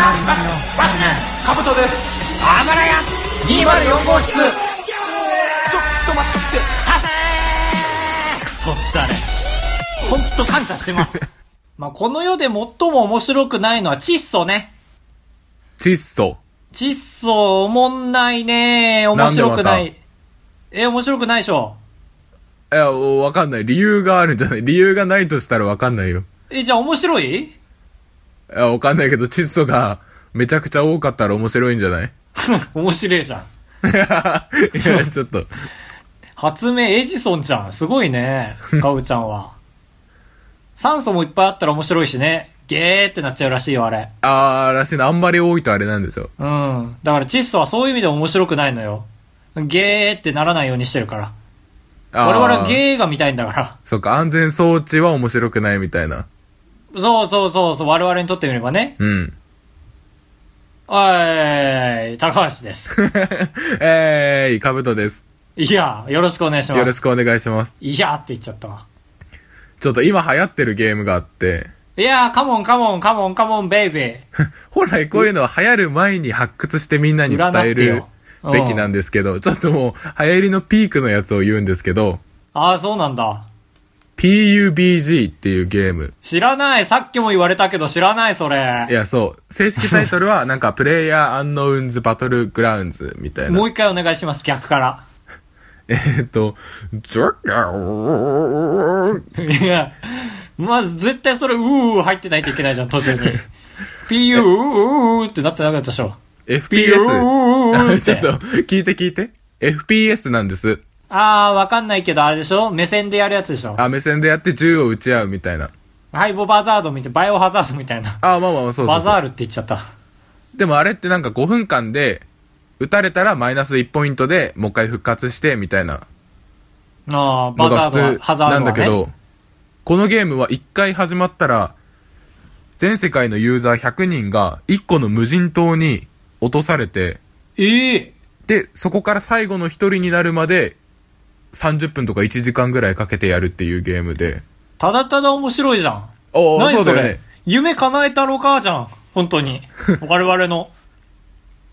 バシですカブトですあばらや204号室ちょっと待ってさせークソだねほんと感謝してますまあこの世で最も面白くないのは窒素ね窒素。窒素おもんないね面白くななんいえ面白くないでしょいや、わかんない。理由があるんじゃない理由がないとしたらわかんないよ。えじゃあ面白いいや、わかんないけど、窒素がめちゃくちゃ多かったら面白いんじゃない？面白いじゃん いや、ちょっと。発明エジソンじゃん。すごいね。かうちゃんは。酸素もいっぱいあったら面白いしね。ゲーってなっちゃうらしいよ、あれ。あー、らしいな。あんまり多いとあれなんですよ。うん。だから窒素はそういう意味で面白くないのよ。ゲーってならないようにしてるから。我々はゲーが見たいんだから。そっか、安全装置は面白くないみたいな。そうそうそうそう、我々にとってみればね。うん。おい、高橋です。えーい、かぶとです。いや、よろしくお願いします。よろしくお願いします。いやって言っちゃったわ。ちょっと今流行ってるゲームがあって、いやカモンカモンカモンカモンベイベー。本来こういうのは流行る前に発掘してみんなに伝える占ってようんべきなんですけど、ちょっともう流行りのピークのやつを言うんですけど、ああ、そうなんだ。PUBG っていうゲーム。知らない。さっきも言われたけど知らない、それ。いや、そう。正式タイトルは、なんか、プレイヤーアンノウンズバトルグラウンズみたいな。もう一回お願いします、逆から。えーっと、ゾッガーいや、まず絶対それ、うー入ってないといけないじゃん、途中に。ピユー、うーってなってなかったでしょ。FPS。ちょってと、聞いて聞いて。FPS なんです。あー、わかんないけど、あれでしょ？目線でやるやつでしょ？あ、目線でやって銃を撃ち合うみたいな。ハイボバザードみたいな、バイオハザードみたいな。あ、まあまあまあ、そうそうそう。バザールって言っちゃった。でもあれってなんか5分間で、撃たれたらマイナス1ポイントでもう一回復活して、みたいなあー、バザードハザード。なんだけど、このゲームは1回始まったら、全世界のユーザー100人が1個の無人島に落とされて、ええで、そこから最後の1人になるまで、30分とか1時間ぐらいかけてやるっていうゲームで。ただただ面白いじゃん。おー何それ？だよね。夢叶えたろかじゃん。本当に。我々の。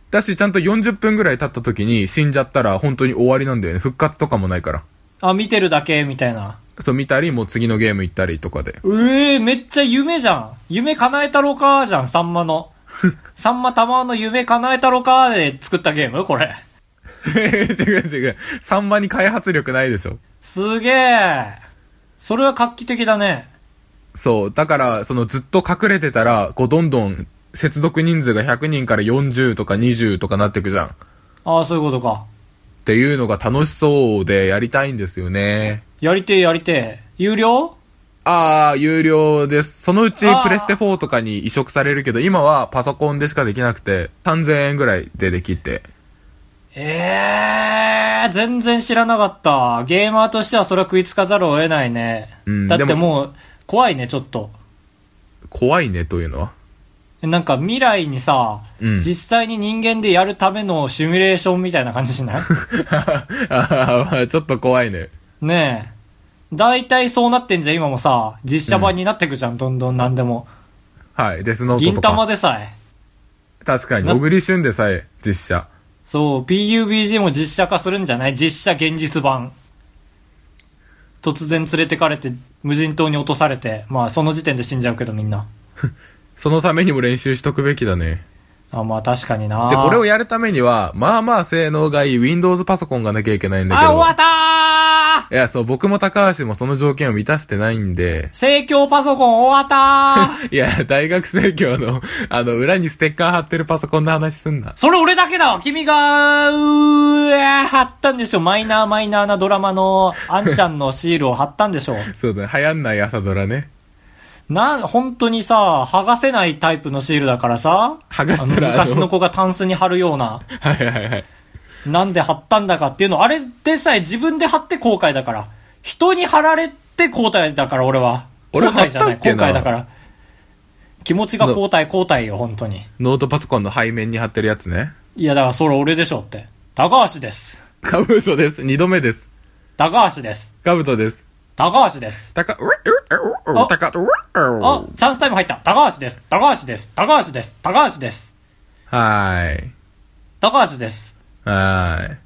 だし、ちゃんと40分ぐらい経った時に死んじゃったら本当に終わりなんだよね。復活とかもないから。あ、見てるだけ、みたいな。そう見たり、もう次のゲーム行ったりとかで。ええめっちゃ夢じゃん。夢叶えたろかじゃん、さんまの。さんまたまの夢叶えたろかで作ったゲームこれ。違う違う。サンマに開発力ないでしょ。すげえ。それは画期的だね。そう。だから、そのずっと隠れてたら、こうどんどん接続人数が100人から40とか20とかなってくじゃん。っああ、そういうことか。ていうのが楽しそうでやりたいんですよね。やりてえやりてえ。有料？あー、有料です。そのうちプレステ4とかに移植されるけど、今はパソコンでしかできなくて、3000円ぐらいでできて。ええ全然知らなかった。ゲーマーとしてはそれは食いつかざるを得ないね。だってももう、怖いね、ちょっと。怖いねというのは？なんか未来にさ、うん実際に人間でやるためのシミュレーションみたいな感じしない？ちょっと怖いね。ねえ。大体そうなってんじゃん、今もさ。実写版になってくじゃん、どんどん何でも。はい。デスノート銀とか。玉でさえ。確かに、な小栗旬でさえ実写。そう、PUBG も実写化するんじゃない？実写現実版。突然連れてかれて、無人島に落とされて、まあその時点で死んじゃうけどみんな。そのためにも練習しとくべきだね。あ、まあ確かになで、これをやるためには、まあまあ性能がいい Windows パソコンがなきゃいけないんだけあ、ど。終わったーいや、そう、僕も高橋もその条件を満たしてないんで、盛況パソコン終わったー。いや、大学生協の、あの、裏にステッカー貼ってるパソコンの話すんな。それ俺だけだわ。君が、うーわ貼ったんでしょ。マイナーマイナーなドラマの、あんちゃんのシールを貼ったんでしょ。そうだね、流行んない朝ドラね。な、本当にさ、剥がせないタイプのシールだからさ、剥がしたらあの昔の子がタンスに貼るような、はいはいはい。なんで貼ったんだかっていうの、あれでさえ自分で貼って後悔だから。人に貼られて後悔だから俺は。俺後悔じゃない、後悔だから。気持ちが後悔後悔よ、本当に。ノートパソコンの背面に貼ってるやつね。いや、だからそれ俺でしょって。高橋です。カブトです。二度目です。高橋です。カブトです。高橋です。たか、うえうえうあたか、うあえ、チャンスタイム入った。高橋です。高橋です。高橋です。高橋です。はーい。高橋です。は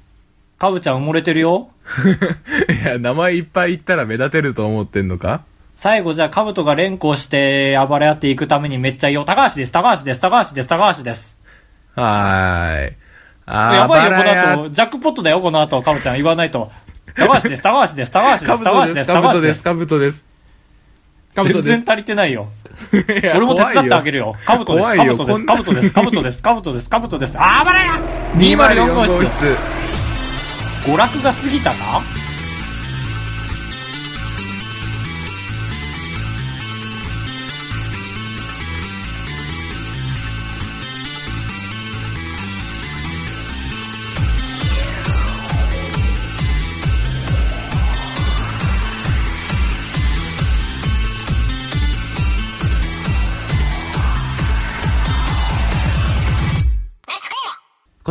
かぶちゃん埋もれてるよ。ーい。いや、名前いっぱい言ったら目立てると思ってんのか？最後じゃあ、かぶとが連呼して暴れ合っていくためにめっちゃ言おう。高橋です。高橋です。高橋です。高橋です。はーい。あやばいよ、この後。ジャックポットだよ、この後。かぶちゃん言わないと。高橋です。高橋です。高橋です。高橋です。高橋です。かぶとです。かぶとです。全然足りてないよ。いや俺も手伝ってあげる怖よ。カブトです。怖いよカブトです。カブトです。カブトです。カブトです。カブトです。あばらや !204 号室。娯楽が過ぎたな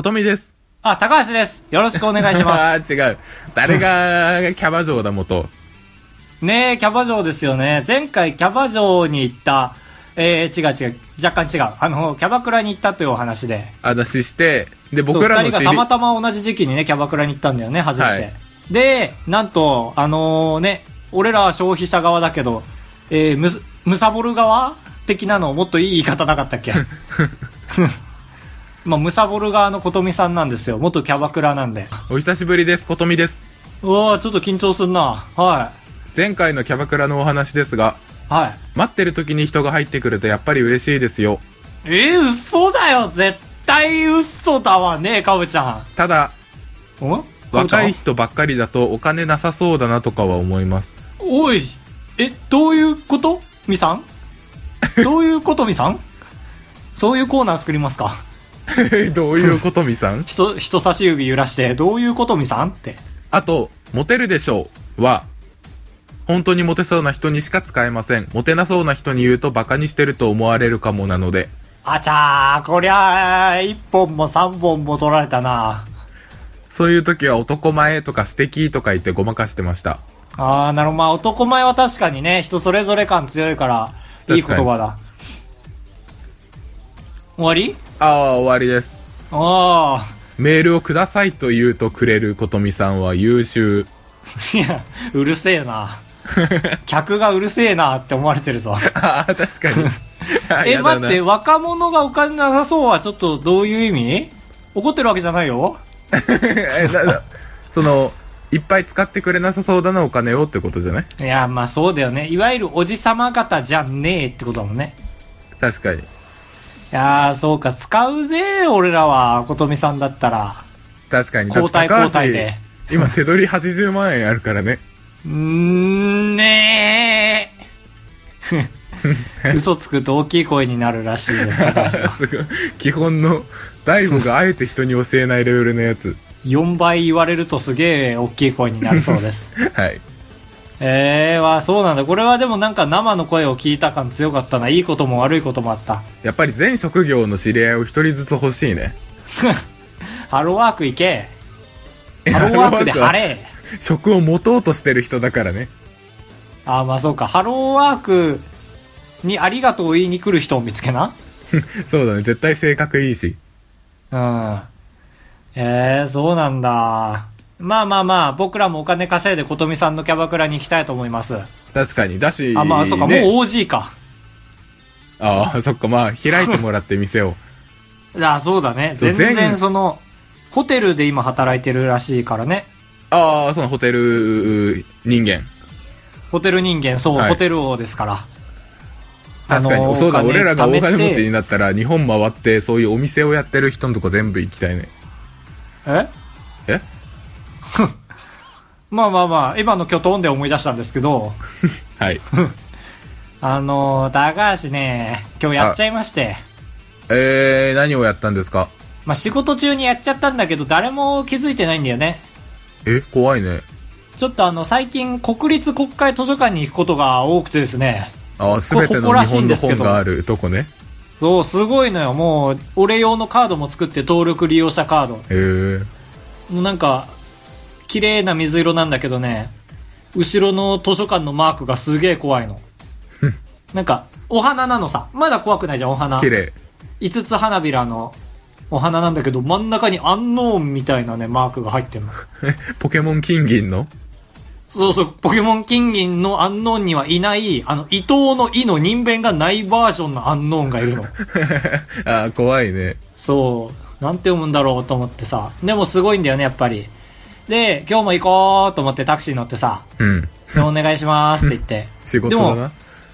ことみです。あ、高橋です。よろしくお願いしま あー違う。誰がキャバ嬢だ元。す。ねえ、キャバ嬢ですよね。前回キャバ嬢に行った、えー、違う違う。若干違う。あの、キャバクラに行ったというお話で。話して、で、僕らの知り二人がたまたま同じ時期にね、キャバクラに行ったんだよね、初めて。はいで、なんと、あのね、俺らは消費者側だけど、えー、むす、むさぼる側的なのもっといい言い方なかったっけ？まあ、むさぼる側のことみさんなんですよ。元キャバクラなんで。お久しぶりです、ことみです。うわーちょっと緊張すんな。は前回のキャバクラのお話ですが、い。はい。待ってる時に人が入ってくるとやっぱり嬉しいですよ。えー、嘘だよ絶対嘘だわねかぶちゃん。ただ、ん？若い人ばっかりだとお金なさそうだなとかは思います。おいえ、どういうこと？みさん？どういうことみさん？そういうコーナー作りますか？どういうことみさん？人、人差し指揺らして、どういうことみさん？って。あと、モテるでしょうは、本当にモテそうな人にしか使えません。モテなそうな人に言うとバカにしてると思われるかもなので、あちゃー、こりゃあ、一本も三本も取られたな。そういう時は男前とか素敵とか言ってごまかしてました。あー、なるほど。まあ、男前は確かにね、人それぞれ感強いから、いい言葉だ。終わり？ああ、終わりです。あメールをくださいと言うとくれることみさんは優秀。あ。いや、うるせえな。客がうるせえなって思われてるぞ。ああ、確かに。あえ、待って、若者がお金なさそうはちょっとどういう意味？怒ってるわけじゃないよ その、いっぱい使ってくれなさそうだなお金をってことじゃない？いや、まあそうだよね。いわゆるおじさま方じゃねえってことだもんね。確かに。いやー、そうか、使うぜ、俺らは、ことみさんだったら。確かに。交代交代で。今手取り80万円あるからね。うーん、ねえ。嘘つくと大きい声になるらしいです、高橋は すごい。基本の、大悟があえて人に教えないレベルのやつ。4倍言われるとすげえ大きい声になるそうです。はい。えー、わ、そうなんだ。これはでもなんか生の声を聞いた感強かったな。いいことも悪いこともあった。やっぱり全職業の知り合いを一人ずつ欲しいね。ハローワーク行け。ハローワークで晴れ。職を持とうとしてる人だからね。あー、まあそうか。ハローワークにありがとうを言いに来る人を見つけな。そうだね。絶対性格いいし。うん。えー、そうなんだ。まあまあまあ、僕らもお金稼いでことみさんのキャバクラに行きたいと思います。確かに。だし、あ、まあ、そうか、もうね OG か。ああ、そっか、まあ、開いてもらって店を。あ、そうだね。そう全然全その、ホテルで今働いてるらしいからね。ああ、そのホテル人間。ホテル人間、そう、はいホテル王ですから。確かに、あのーそうだ、俺らが大金持ちになったら、日本回って、そういうお店をやってる人のとこ全部行きたいね。え？え？まあまあまあ、今のキョトンで思い出したんですけど、はい。あのー、高橋ね、今日やっちゃいまして。えー、何をやったんですか？まあ仕事中にやっちゃったんだけど、誰も気づいてないんだよね。え、怖いね。ちょっとあの、最近国立国会図書館に行くことが多くてですね。ああ、すべてのこれ誇ら日本のしいんですけど本があるとこね。そう、すごいのよ。もう、俺用のカードも作って登録利用者カード。へえ。もうなんか、綺麗な水色なんだけどね、後ろの図書館のマークがすげえ怖いの。なんか、お花なのさ。まだ怖くないじゃん、お花。綺麗。五つ花びらのお花なんだけど、真ん中にアンノーンみたいなね、マークが入ってるの。ポケモン金銀の？そうそう、ポケモン金銀のアンノーンにはいない、あの、伊藤の伊の人弁がないバージョンのアンノーンがいるの。ああ、怖いね。そう。なんて読むんだろうと思ってさ。でもすごいんだよね、やっぱり。で、今日も行こうと思ってタクシー乗ってさ、うん。でお願いしますって言って。仕事でもだな。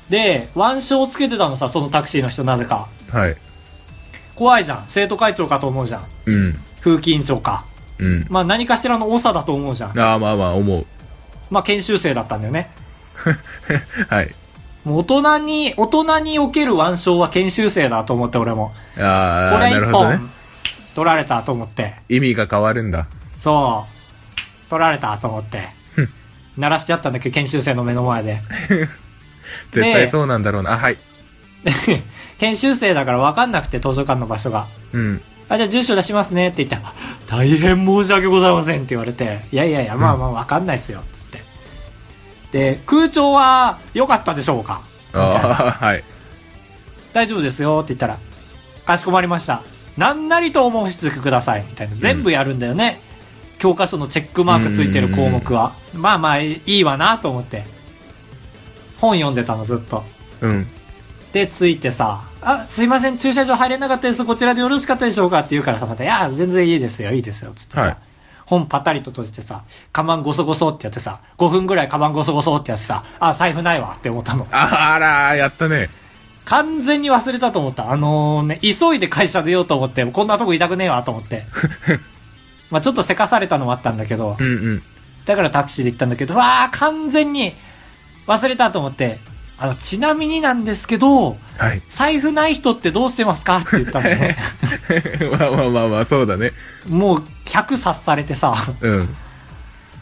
で、腕章つけてたのさ、そのタクシーの人なぜか。はい。怖いじゃん。生徒会長かと思うじゃん。うん。風紀委員長か。うん。まあ何かしらの長だと思うじゃん。ああ、まあまあ、思う。まあ研修生だったんだよね。はい。もう大人に、大人における腕章は研修生だと思って俺も。ああ、これ一なるほどね本。取られたと思って。意味が変わるんだ。そう。取られたと思って。鳴らしてやったんだけど、研修生の目の前で。絶対そうなんだろうな。あ、はい。研修生だから分かんなくて、図書館の場所が。うん。あ、じゃあ住所出しますねって言って、あ 大変申し訳ございませんって言われて、いやいやいや、まあまあ分かんないっすよ、つって。で、空調は良かったでしょうか？ああ、はい。大丈夫ですよって言ったら、かしこまりました。何なりとお申し付けください。みたいな。全部やるんだよね。教科書のチェックマークついてる項目は。まあまあいいわなと思って。本読んでたのずっと。うん。で、ついてさ、あ、すいません、駐車場入れなかったです。こちらでよろしかったでしょうかって言うからさ、また、いや、全然いいですよ、いいですよ、つってさ。はい本パタリと閉じてさ、カバンゴソゴソってやってさ、5分ぐらいカバンゴソゴソってやってさ、あ、財布ないわって思ったの。ああらー、やったね。完全に忘れたと思った。あのね、急いで会社出ようと思って、こんなとこいたくねえわと思って。まあちょっとせかされたのもあったんだけどう、んうん。だからタクシーで行ったんだけど、わー、完全に忘れたと思って、あの、ちなみになんですけど、はい。財布ない人ってどうしてますか？って言ったのね。まあまあまあまあ、そうだね。もう100察されてさ。うん。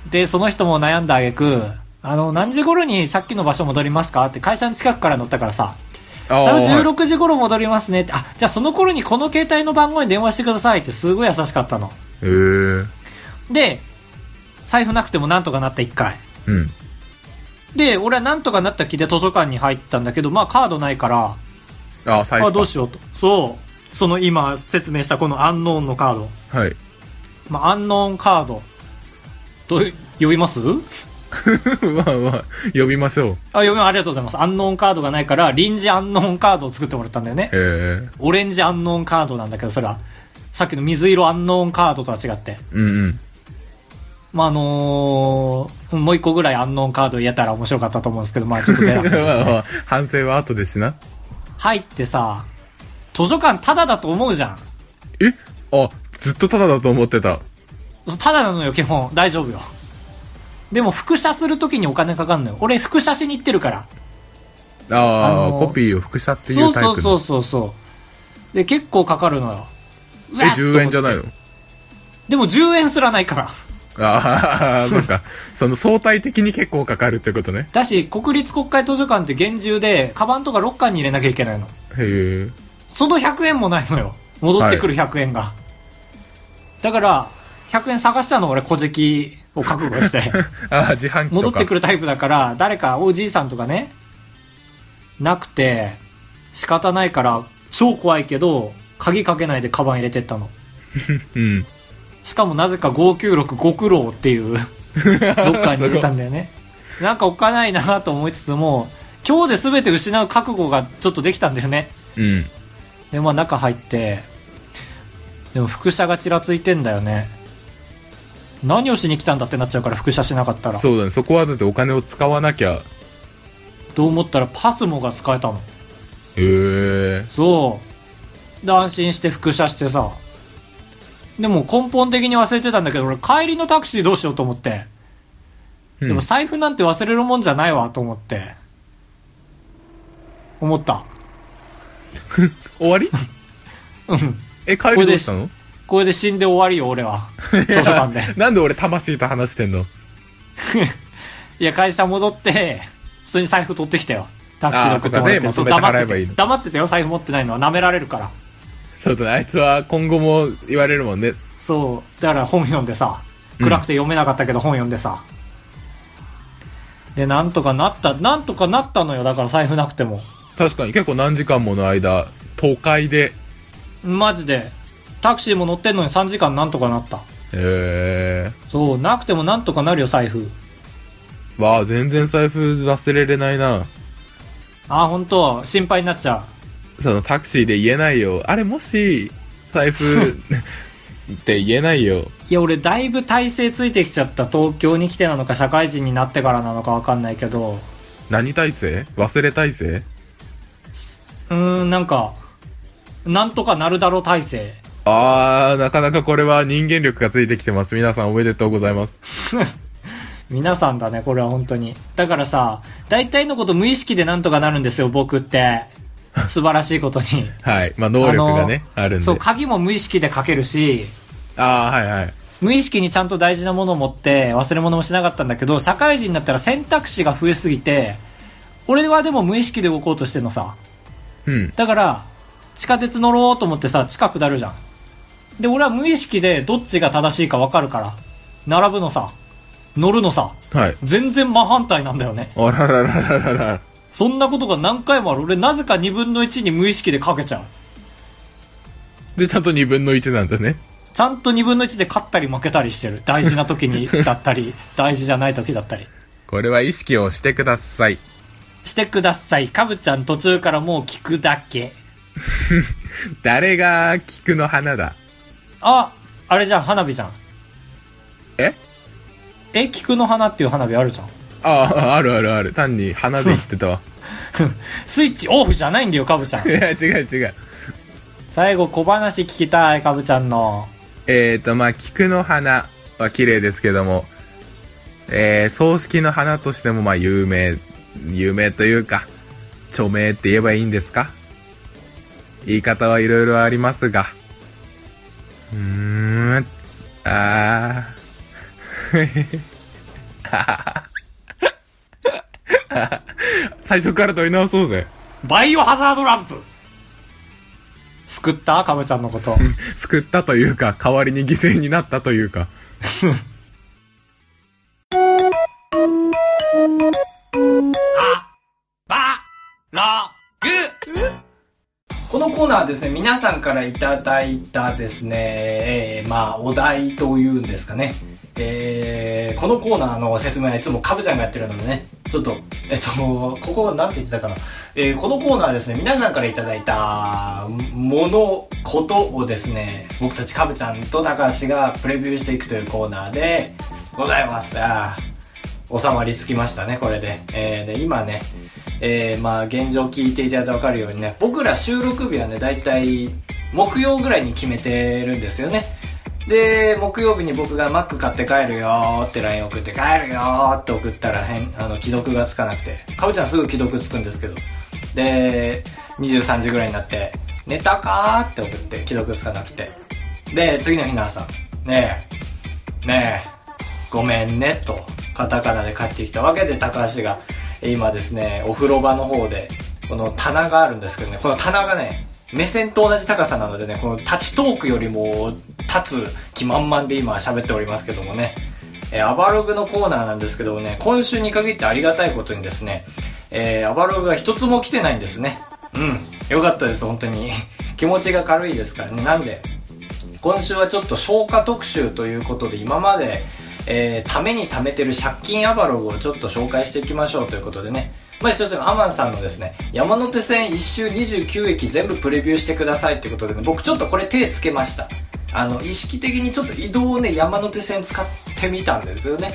で、その人も悩んだ挙句、あの、何時頃にさっきの場所戻りますか？って会社の近くから乗ったからさ、ああ、多分はい16時頃戻りますねって、あ、じゃあその頃にこの携帯の番号に電話してくださいってすごい優しかったの。で、財布なくてもなんとかなった1回。うん。で、俺はなんとかなった気で図書館に入ったんだけど、まあカードないから、ああ、財布どうしようと。そう。その今説明したこのアンノーンのカード。はい。まあ、アンノーンカード。どう、呼びます？まあまあ、呼びましょう。あ、読みありがとうございます。アンノーンカードがないから、臨時アンノーンカードを作ってもらったんだよね。へえ。オレンジアンノーンカードなんだけど、それは。さっきの水色アンノーンカードとは違って。うんうん。まあ、あのーもう一個ぐらいアンノーンカード言えたら面白かったと思うんですけど、まあちょっと出なかったです まあまね。あ、反省は後でしな。入ってさ、図書館タダだと思うじゃん。え？あ、ずっとタダだと思ってた。タダなのよ、基本。大丈夫よ。でも、複写するときにお金かかんのよ。俺、複写しに行ってるから。ああ、あのーコピーを複写っていそううタイプの。そうそうそうそう。で、結構かかるのよ。え、っと思って10円じゃないの？でも10円すらないから。ああ、そっか。その相対的に結構かかるってことね。だし、国立国会図書館って厳重で、カバンとかロッカーに入れなきゃいけないの。へえ。その100円もないのよ。戻ってくる100円が。だから、100円探したの俺、小じを覚悟して。ああ、自販機とか。戻ってくるタイプだから、誰かおじいさんとかね、なくて、仕方ないから、超怖いけど、鍵かけないでカバン入れてったの。うん。しかもなぜか596ご苦労っていう、ロッカーに入れたんだよね。なんかおっかないなと思いつつも、今日で全て失う覚悟がちょっとできたんだよね。うん。で、まあ中入って、でも副車がちらついてんだよね。何をしに来たんだってなっちゃうから副車しなかったら。そうだね。そこはだってお金を使わなきゃ。へと思ったらパスモが使えたの。え。そう。で、安心して副車してさ。でも根本的に忘れてたんだけど、俺帰りのタクシーどうしようと思って。うんでも財布なんて忘れるもんじゃないわと思って。思った。終わり？うん。え、帰りどうしたの？これで死んで終わりよ、俺は。図書館で。なんで俺魂と話してんの？いや、会社戻って、普通に財布取ってきたよ。タクシーで送ってもらって。黙ってて黙っててよ、財布持ってないのは舐められるから。そうだね。あいつは今後も言われるもんね。そう。だから本読んでさ、暗くて読めなかったけど本読んでさ。で、なんとかなった、なんとかなったのよ。だから財布なくても。確かに結構何時間もの間、都会で、マジで。タクシーも乗ってんのに3時間なんとかなった。えそう、なくてもなんとかなるよ、財布。ー、わあ、全然財布忘れれないな。あ、本当心配になっちゃそのタクシーで言えないよ。あれ、もし、財布 って言えないよ。う。いや、俺だいぶ体勢ついてきちゃった。東京に来てなのか、社会人になってからなのかわかんないけど。何体制？忘れ体制？うーん、なんか、なんとかなるだろう体勢。あー、なかなかこれは人間力がついてきてます。皆さんおめでとうございます。皆さんだね、これは本当に。だからさ、大体のこと無意識でなんとかなるんですよ、僕って。素晴らしいことに。はい。まあ、能力がね、あるんで。そう、鍵も無意識でかけるし、あー、はいはい。無意識にちゃんと大事なものを持って忘れ物もしなかったんだけど、社会人になったら選択肢が増えすぎて、俺はでも無意識で動こうとしてんのさ。うん。だから、地下鉄乗ろうと思ってさ、地下下るじゃん。で、俺は無意識でどっちが正しいか分かるから。並ぶのさ。乗るのさ。はい。全然真反対なんだよね。あらららららら。そんなことが何回もある。俺なぜか2分の1に無意識でかけちゃう。で、ちゃんと2分の1なんだね。ちゃんと2分の1で勝ったり負けたりしてる。大事な時にだったり、大事じゃない時だったり。これは意識をしてください。してください。かぶちゃん途中からもう聞くだけ。誰が菊の花だ？あ、あれじゃん、花火じゃん。え？え、菊の花っていう花火あるじゃん。ああ、あるあるある。単に花で言ってたわ。スイッチオフじゃないんだよ、かぶちゃんい。や、違う違う。最後小話聞きたい、かぶちゃんの。えーと、まあ、菊の花は綺麗ですけども、えー、葬式の花としても、まあ、有名、有名というか、著名って言えばいいんですか？言い方はいろいろありますが。うーん、あー。最初から取り直そうぜ。バイオハザードランプ救ったかぶちゃんのこと。救ったというか、代わりに犠牲になったというか。バラグこのコーナーはですね、皆さんからいただいたですね、えー、まあ、お題というんですかね。えー、このコーナーの説明はいつもカブちゃんがやってるのでね、ちょっと、えっと、ここなんて言ってたかな。えー、このコーナーですね、皆さんからいただいたもの、ことをですね、僕たちカブちゃんと高橋がプレビューしていくというコーナーでございます。収まりつきましたね、これで。えー、で、今ね、えー、まあ、現状聞いていただいてわかるようにね、僕ら収録日はね、だいたい木曜ぐらいに決めてるんですよね。で、木曜日に僕がマック買って帰るよーって LINE 送って、帰るよーって送ったら変、あの、既読がつかなくて、かぶちゃんすぐ既読つくんですけど、で、23時ぐらいになって、寝たかーって送って、既読つかなくて。で、次の日の朝、ねえ、ねえ、ごめんね、と、カタカナで帰ってきたわけで、高橋が、今ですね、お風呂場の方で、この棚があるんですけどね、この棚がね、目線と同じ高さなのでね、この立ちトークよりも立つ気満々で今喋っておりますけどもね、えーアバログのコーナーなんですけどもね、今週に限ってありがたいことにですね、えーアバログが一つも来てないんですね。うん。よかったです、本当に。気持ちが軽いですからね。なんで、今週はちょっと消化特集ということで今まで、えー、ために貯めてる借金アバログをちょっと紹介していきましょうということでねまず一つ目アマンさんのですね山手線一周29駅全部プレビューしてくださいということでね僕ちょっとこれ手つけました。あの意識的にちょっと移動をね山手線使ってみたんですよね。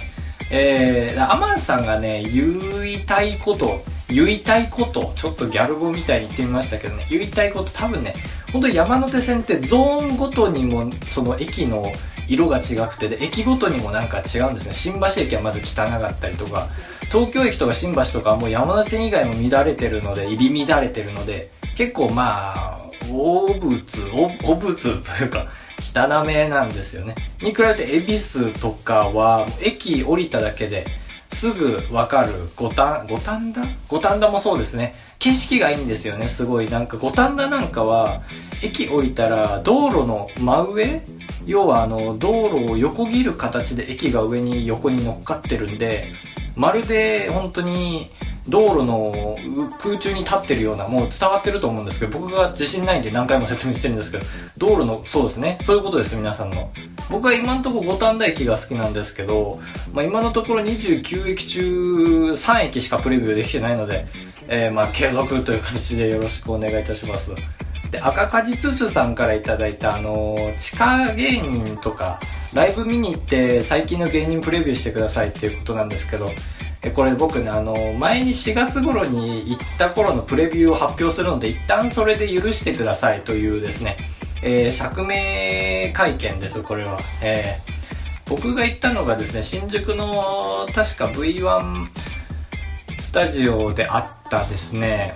えー、アマンさんがね言いたいこと言いたいことちょっとギャル語みたいに言ってみましたけどね言いたいこと多分ね本当に山手線ってゾーンごとにもその駅の色が違くてで駅ごとにもなんか違うんですね。新橋駅はまず汚かったりとか東京駅とか新橋とかもう山手線以外も乱れてるので入り乱れてるので結構まあ汚物汚物というか汚めなんですよね。に比べて恵比寿とかは駅降りただけですぐわかる五反五反田？五反田もそうですね。景色がいいんですよねすごい。なんか五反田なんかは駅降りたら道路の真上要はあの道路を横切る形で駅が上に横に乗っかってるんでまるで本当に道路の空中に立ってるようなもう伝わってると思うんですけど僕が自信ないんで何回も説明してるんですけど道路のそうですね。そういうことです皆さんの。僕は今のところ五反田駅が好きなんですけど、まあ、今のところ29駅中3駅しかプレビューできてないので、えー、ま継続という形でよろしくお願いいたします。で赤果実酒さんからいただいたあの、地下芸人とかライブ見に行って最近の芸人プレビューしてくださいっていうことなんですけどえこれ僕ねあの前に4月頃に行った頃のプレビューを発表するので一旦それで許してくださいというですね、えー、釈明会見ですこれは、えー、僕が行ったのがですね新宿の確か V1 スタジオであったですね。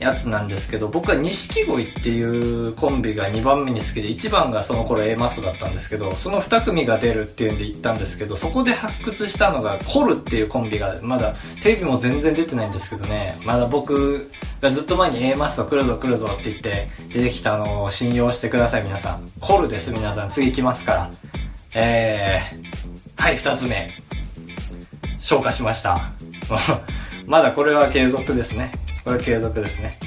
やつなんですけど僕は錦鯉っていうコンビが2番目に好きで1番がその頃 A マスだったんですけどその2組が出るっていうんで行ったんですけどそこで発掘したのがコルっていうコンビがまだテレビも全然出てないんですけどねまだ僕がずっと前に A マスと来るぞ来るぞって言って出てきたのを信用してください皆さん。コルです皆さん。次行きますから。えー、はい2つ目。消化しました。まだこれは継続ですね。これ継続ですね。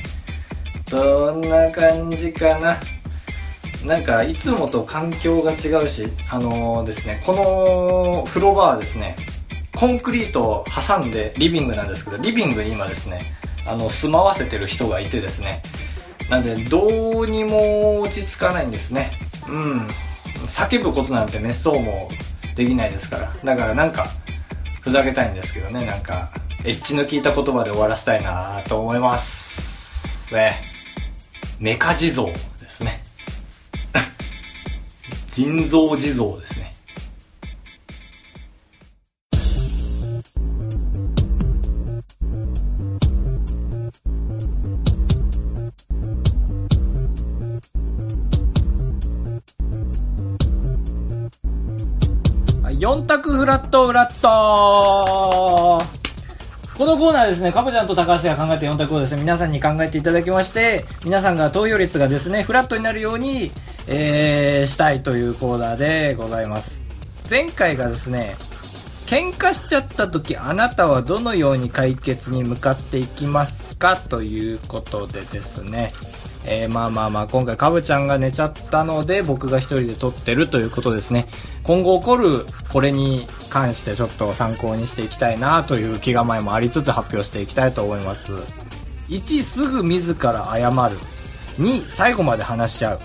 どんな感じかな？なんかいつもと環境が違うしあのー、ですねこの風呂場はですねコンクリートを挟んでリビングなんですけどリビングに今ですねあの住まわせてる人がいてですねなんでどうにも落ち着かないんですね。うん。叫ぶことなんてねそうもできないですから。だからなんかふざけたいんですけどねなんか。エッジの効いた言葉で終わらせたいなと思います。ね。メカ地蔵ですね。人造地蔵ですね。4択フラットフラットこのコーナーですね、かぼちゃんと高橋が考えた4択をですね、皆さんに考えていただきまして、皆さんが投票率がですね、フラットになるように、えー、したいというコーナーでございます。前回がですね、喧嘩しちゃった時あなたはどのように解決に向かっていきますかということでですね、えー、まあまあまあ、今回かぶちゃんが寝ちゃったので、僕が一人で撮ってるということですね。今後起こるこれに関してちょっと参考にしていきたいなという気構えもありつつ発表していきたいと思います。1、すぐ自ら謝る。2、最後まで話しちゃう。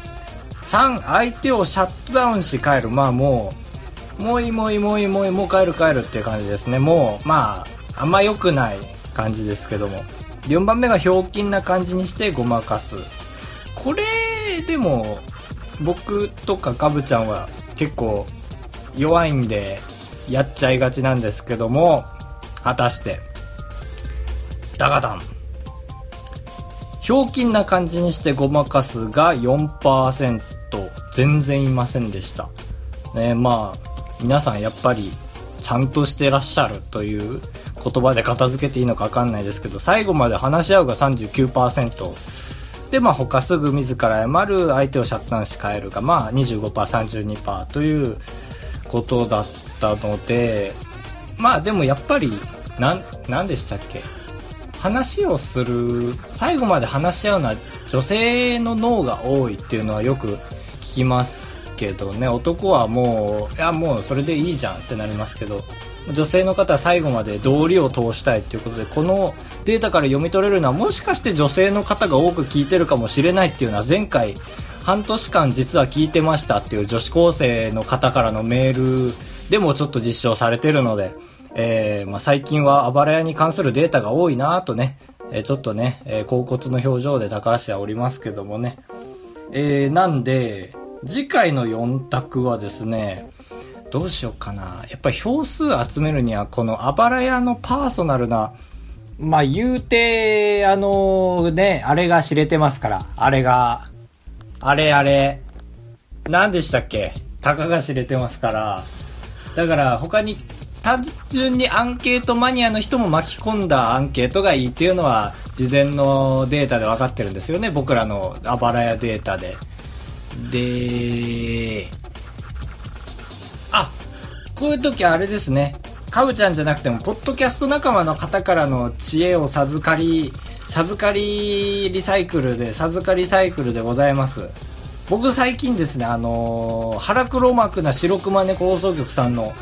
3、相手をシャットダウンし帰る。まあもう、もういもいもういもういもう帰る帰るっていう感じですね。もう、まあ、あんま良くない感じですけども。4番目がひょうきんな感じにしてごまかす。これでも僕とかかぶちゃんは結構弱いんでやっちゃいがちなんですけども果たして。ダガダン。ひょうきんな感じにしてごまかすが4%全然いませんでした。ねまあ皆さんやっぱりちゃんとしてらっしゃるという言葉で片付けていいのか分かんないですけど最後まで話し合うが39%で、まあ、他すぐ自ら謝る、相手をシャットダウンし変えるが、まあ25%、32%ということだったので、まあでもやっぱり、なん、なんでしたっけ？話をする、最後まで話し合うのは女性の脳が多いっていうのはよく聞きますけどね、男はもう、いやもうそれでいいじゃんってなりますけど、女性の方は最後まで道理を通したいということでこのデータから読み取れるのはもしかして女性の方が多く聞いてるかもしれないっていうのは前回半年間実は聞いてましたっていう女子高生の方からのメールでもちょっと実証されてるので、えー、まあ、最近はあばら屋に関するデータが多いなとね、えー、ちょっとね、えー、甲骨の表情で高橋はおりますけどもね。えー、なんで、次回の4択はですね、どうしようかな。やっぱり票数集めるには、このあばら屋のパーソナルな、まあ言うて、あのね、あれが知れてますから。あれが、あれあれ、何でしたっけ？たかが知れてますから。だから他に単純にアンケートマニアの人も巻き込んだアンケートがいいっていうのは事前のデータで分かってるんですよね。僕らのあばら屋データで。で、こういう時あれですね。かぶちゃんじゃなくても、ポッドキャスト仲間の方からの知恵を授かり、授かりリサイクルで、授かりサイクルでございます。僕最近ですね、あのー腹黒幕な白熊猫放送局さんの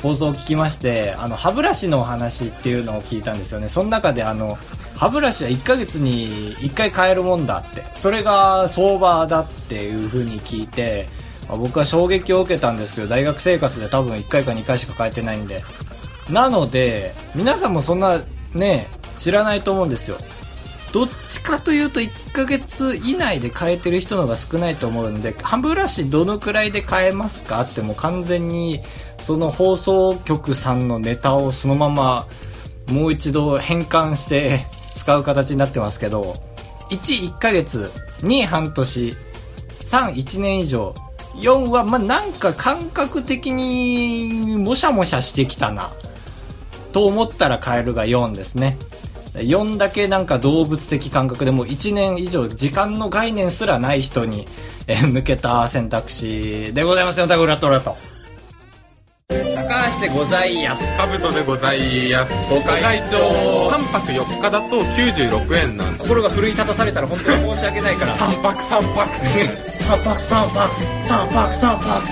放送を聞きまして、あの、歯ブラシのお話っていうのを聞いたんですよね。その中であの、歯ブラシは1ヶ月に1回変えるもんだって。それが相場だっていう風に聞いて、まあ僕は衝撃を受けたんですけど、大学生活で多分1回か2回しか変えてないんで。なので、皆さんもそんなね、知らないと思うんですよ。どっちかというと1ヶ月以内で変えてる人の方が少ないと思うんで、歯ブラシどのくらいで変えますかってもう完全にその放送局さんのネタをそのままもう一度変換して使う形になってますけど、1、1ヶ月、2、半年、3、1年以上、4は、まあ、なんか感覚的にもしゃもしゃしてきたな。と思ったらカエルが4ですね。4だけなんか動物的感覚でもう1年以上時間の概念すらない人に、向けた選択肢でございますよ、タグラットラット。高橋でございやす。カブトでございます。ご会会長。3泊4日だと96円なんで。心が奮い立たされたら本当に申し訳ないから。3泊3泊って。三泊三泊三泊三泊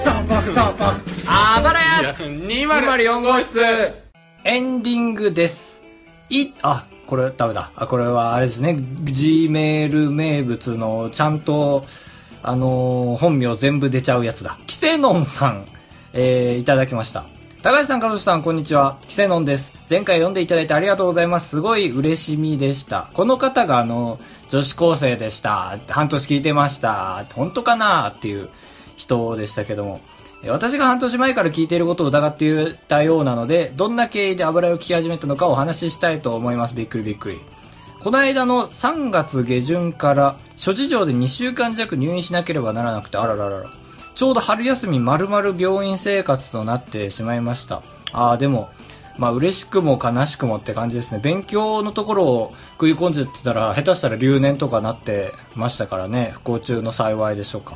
三泊三泊あばらや204 204号室エンディングです。い、あ、これダメだ。あ、これはあれですね。G メール名物のちゃんと、あのー本名全部出ちゃうやつだ。キセノンさん、えー、いただきました。高橋さん、かぶさん、こんにちは。キセノンです。前回読んでいただいてありがとうございます。すごい嬉しみでした。この方が、あの、女子高生でした。半年聞いてました。本当かなっていう人でしたけども。私が半年前から聞いていることを疑っていたようなので、どんな経緯で油を聞き始めたのかお話ししたいと思います。びっくりびっくり。この間の3月下旬から諸事情で2週間弱入院しなければならなくて、あらららら。ちょうど春休み丸々病院生活となってしまいました。ああ、でも、まあ嬉しくも悲しくもって感じですね。勉強のところを食い込んじゃってたら、下手したら留年とかなってましたからね。不幸中の幸いでしょうか。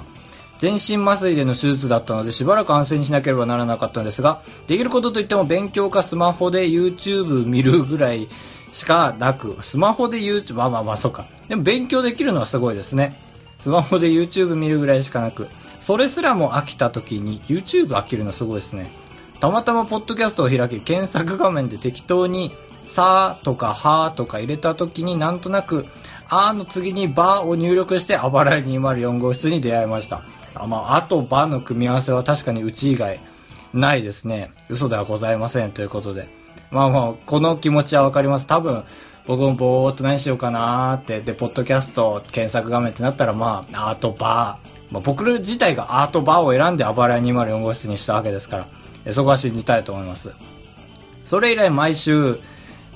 全身麻酔での手術だったのでしばらく安静にしなければならなかったんですが、できることといっても勉強かスマホで YouTube 見るぐらいしかなく、スマホで YouTube、まあまあまあそうか。でも勉強できるのはすごいですね。スマホで YouTube 見るぐらいしかなく、それすらも飽きた時に YouTube 飽きるのすごいですね。たまたまポッドキャストを開き、検索画面で適当に、さーとかはーとか入れた時になんとなく、あーの次にばーを入力して、あばらい204号室に出会いました。あ、まあ、あとばの組み合わせは確かにうち以外ないですね。嘘ではございませんということで。まあまあ、この気持ちはわかります。多分、僕もぼーっと何しようかなーって、で、ポッドキャスト検索画面ってなったら、まあ、アートバー。まあ、僕自体がアートバーを選んであばら204号室にしたわけですから、えそこは信じたいと思います。それ以来毎週、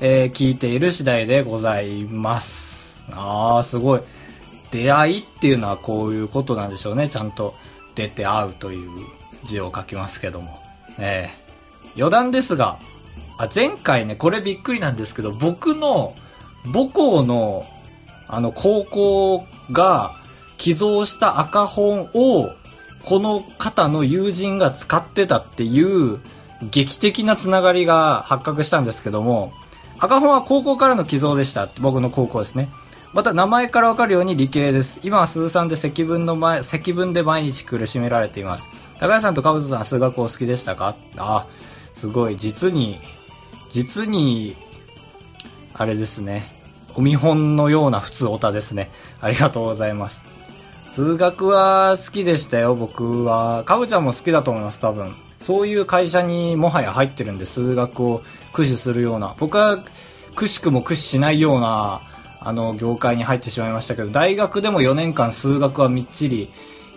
えー聞いている次第でございます。あー、すごい。出会いっていうのはこういうことなんでしょうね。ちゃんと出て会うという字を書きますけども。えー余談ですが、あ、前回ね、これびっくりなんですけど、僕の母校の、あの、高校が寄贈した赤本を、この方の友人が使ってたっていう劇的なつながりが発覚したんですけども、赤本は高校からの寄贈でした。僕の高校ですね。また名前からわかるように理系です。今は数三で積分の前、積分で毎日苦しめられています。高橋さんとカブトさん数学お好きでしたか？あ、すごい。実に、実に、あれですね。お見本のような普通オタですね。ありがとうございます。数学は好きでしたよ、僕は。かぶちゃんも好きだと思います、多分。そういう会社にもはや入ってるんで、数学を駆使するような。僕は、くしくも駆使しないような、あの、業界に入ってしまいましたけど、大学でも4年間数学はみっちり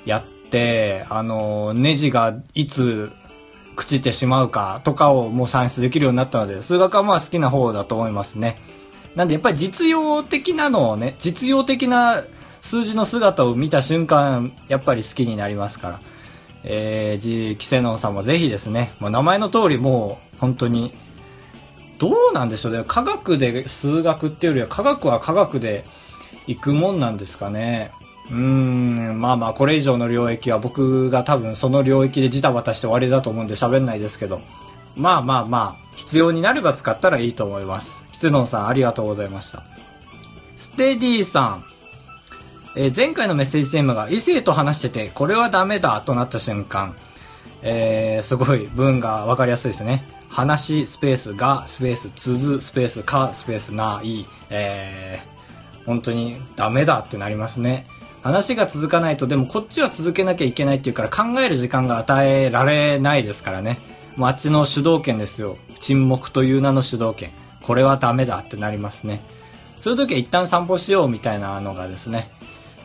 やって、あの、ネジがいつ朽ちてしまうかとかをもう算出できるようになったので、数学はまあ好きな方だと思いますね。なんでやっぱり実用的なのをね、実用的な数字の姿を見た瞬間、やっぱり好きになりますから。えー、ジキセノンさんもぜひですね、まあ、名前の通りもう本当に、どうなんでしょうね。科学で数学っていうよりは科学は科学で行くもんなんですかね。うん、まあまあこれ以上の領域は僕が多分その領域でジタバタして終わりだと思うんで喋んないですけど。まあまあまあ、必要になれば使ったらいいと思います。キツノンさんありがとうございました。ステディさん。えー前回のメッセージテーマが異性と話してて、これはダメだとなった瞬間、えー、すごい文がわかりやすいですね。話、スペース、が、スペース、続、スペース、か、スペース、ない、えー、本当にダメだってなりますね。話が続かないと、でもこっちは続けなきゃいけないっていうから考える時間が与えられないですからね。もうあっちの主導権ですよ。沈黙という名の主導権。これはダメだってなりますね。そういう時は一旦散歩しようみたいなのがですね、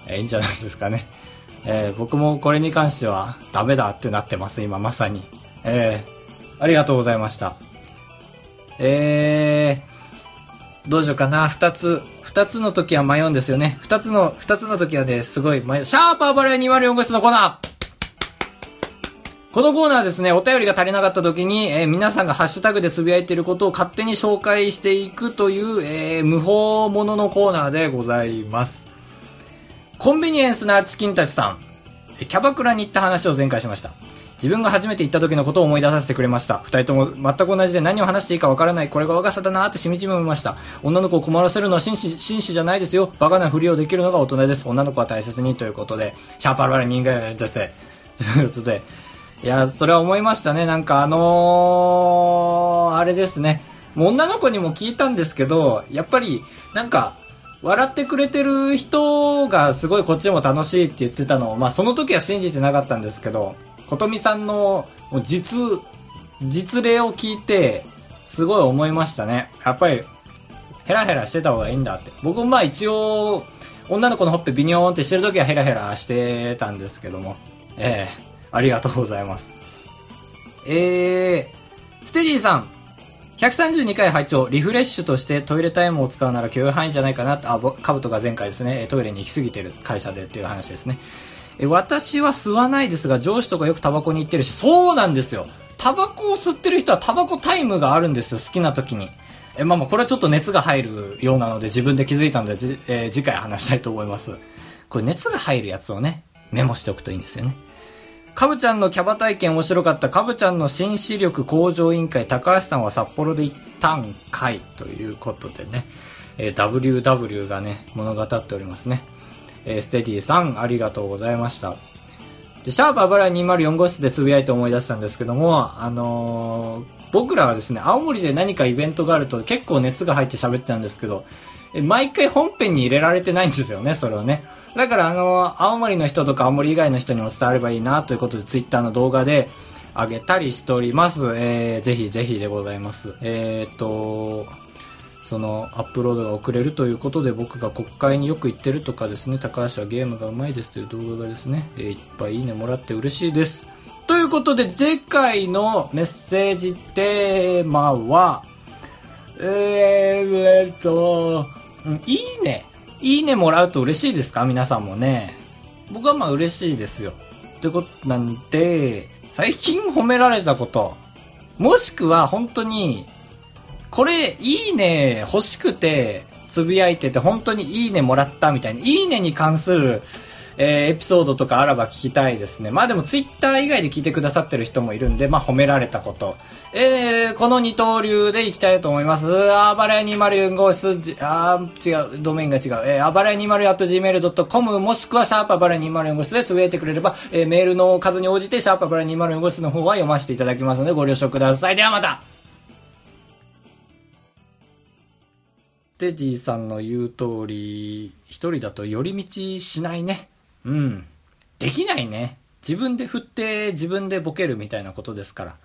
えーいいんじゃないですかね。えー僕もこれに関してはダメだってなってます、今まさに。えーありがとうございました。えー、どうしようかな。二つ、二つの時は迷うんですよね。二つの、二つの時はね、すごい迷う。シャープーバレー204号室のコーナーこのコーナーですね、お便りが足りなかった時に、えー皆さんがハッシュタグでつぶやいていることを勝手に紹介していくという、えー無法ものコーナーでございます。コンビニエンスなチキンたちさん。キャバクラに行った話を前回しました。自分が初めて行った時のことを思い出させてくれました。二人とも全く同じで何を話していいかわからない。これが若さだなーってしみじみ思いました。女の子を困らせるのは紳士、紳士じゃないですよ。バカなふりをできるのが大人です。女の子は大切にということで、シャーパーバラ人間として、ということで、いや、それは思いましたね。なんかあのー、あれですね。もう女の子にも聞いたんですけど、やっぱり、なんか、笑ってくれてる人がすごいこっちも楽しいって言ってたのを、まあその時は信じてなかったんですけど、ことみさんの実、実例を聞いて、すごい思いましたね。やっぱり、ヘラヘラしてた方がいいんだって。僕もまあ一応、女の子のほっぺビニョーンってしてる時はヘラヘラしてたんですけども。ええありがとうございます。えー、ステディさん。132回拝聴リフレッシュとしてトイレタイムを使うなら許容範囲じゃないかなあカブトが前回ですねトイレに行き過ぎてる会社でっていう話ですねえ私は吸わないですが上司とかよくタバコに行ってるしそうなんですよタバコを吸ってる人はタバコタイムがあるんですよ好きな時にえまあまあこれはちょっと熱が入るようなので自分で気づいたので、えー次回話したいと思いますこれ熱が入るやつをねメモしておくといいんですよねかぶちゃんのキャバ体験面白かった。かぶちゃんの新視力向上委員会、高橋さんは札幌で行ったんかい。ということでね、えー WW がね、物語っておりますね。えーステディさん、ありがとうございました。で、シャープあばら204号室でつぶやいて思い出したんですけども、あのー僕らはですね、青森で何かイベントがあると結構熱が入って喋っちゃうんですけど、毎回本編に入れられてないんですよね、それはね。だからあの、青森の人とか青森以外の人にも伝わればいいなということで、ツイッターの動画で上げたりしております。えー、ぜひぜひでございます。えーっと、そのアップロードが遅れるということで僕が国会によく行ってるとかですね、高橋はゲームがうまいですという動画がですね、えーいっぱいいいねもらって嬉しいです。ということで、次回のメッセージテーマは、えー、えっと、いいね。いいねもらうと嬉しいですか？皆さんもね。僕はまあ嬉しいですよ。ってことなんで、最近褒められたこと、もしくは本当に、これ、いいね欲しくて、つぶやいてて、本当にいいねもらったみたいに、いいねに関する、えーエピソードとかあらば聞きたいですね。まあでもツイッター以外で聞いてくださってる人もいるんで、まあ褒められたこと。えー、この二刀流でいきたいと思います。あばらや204号室、あー違う、ドメインが違う。えー、あばらや 204.gmail.com もしくはシャープあばらや204号室でつぶやいてくれれば、えーメールの数に応じてシャープあばらや204号室の方は読ませていただきますのでご了承ください。ではまたテディさんの言う通り、一人だと寄り道しないね。うん。できないね。自分で振って自分でボケるみたいなことですから。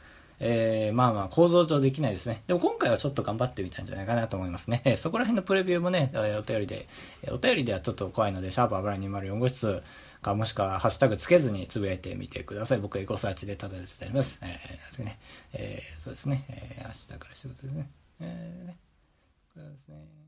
えー、まあまあ構造上できないですね。でも今回はちょっと頑張ってみたんじゃないかなと思いますね。えーそこら辺のプレビューもね、えーお便りで、えーお便りではちょっと怖いので、シャープアブラ204号室かもしくはハッシュタグつけずにつぶやいてみてください。僕エゴサーチでたどり着いております。えーね。えーそうですね。えー、明日から仕事ですね。えーね。これはですね。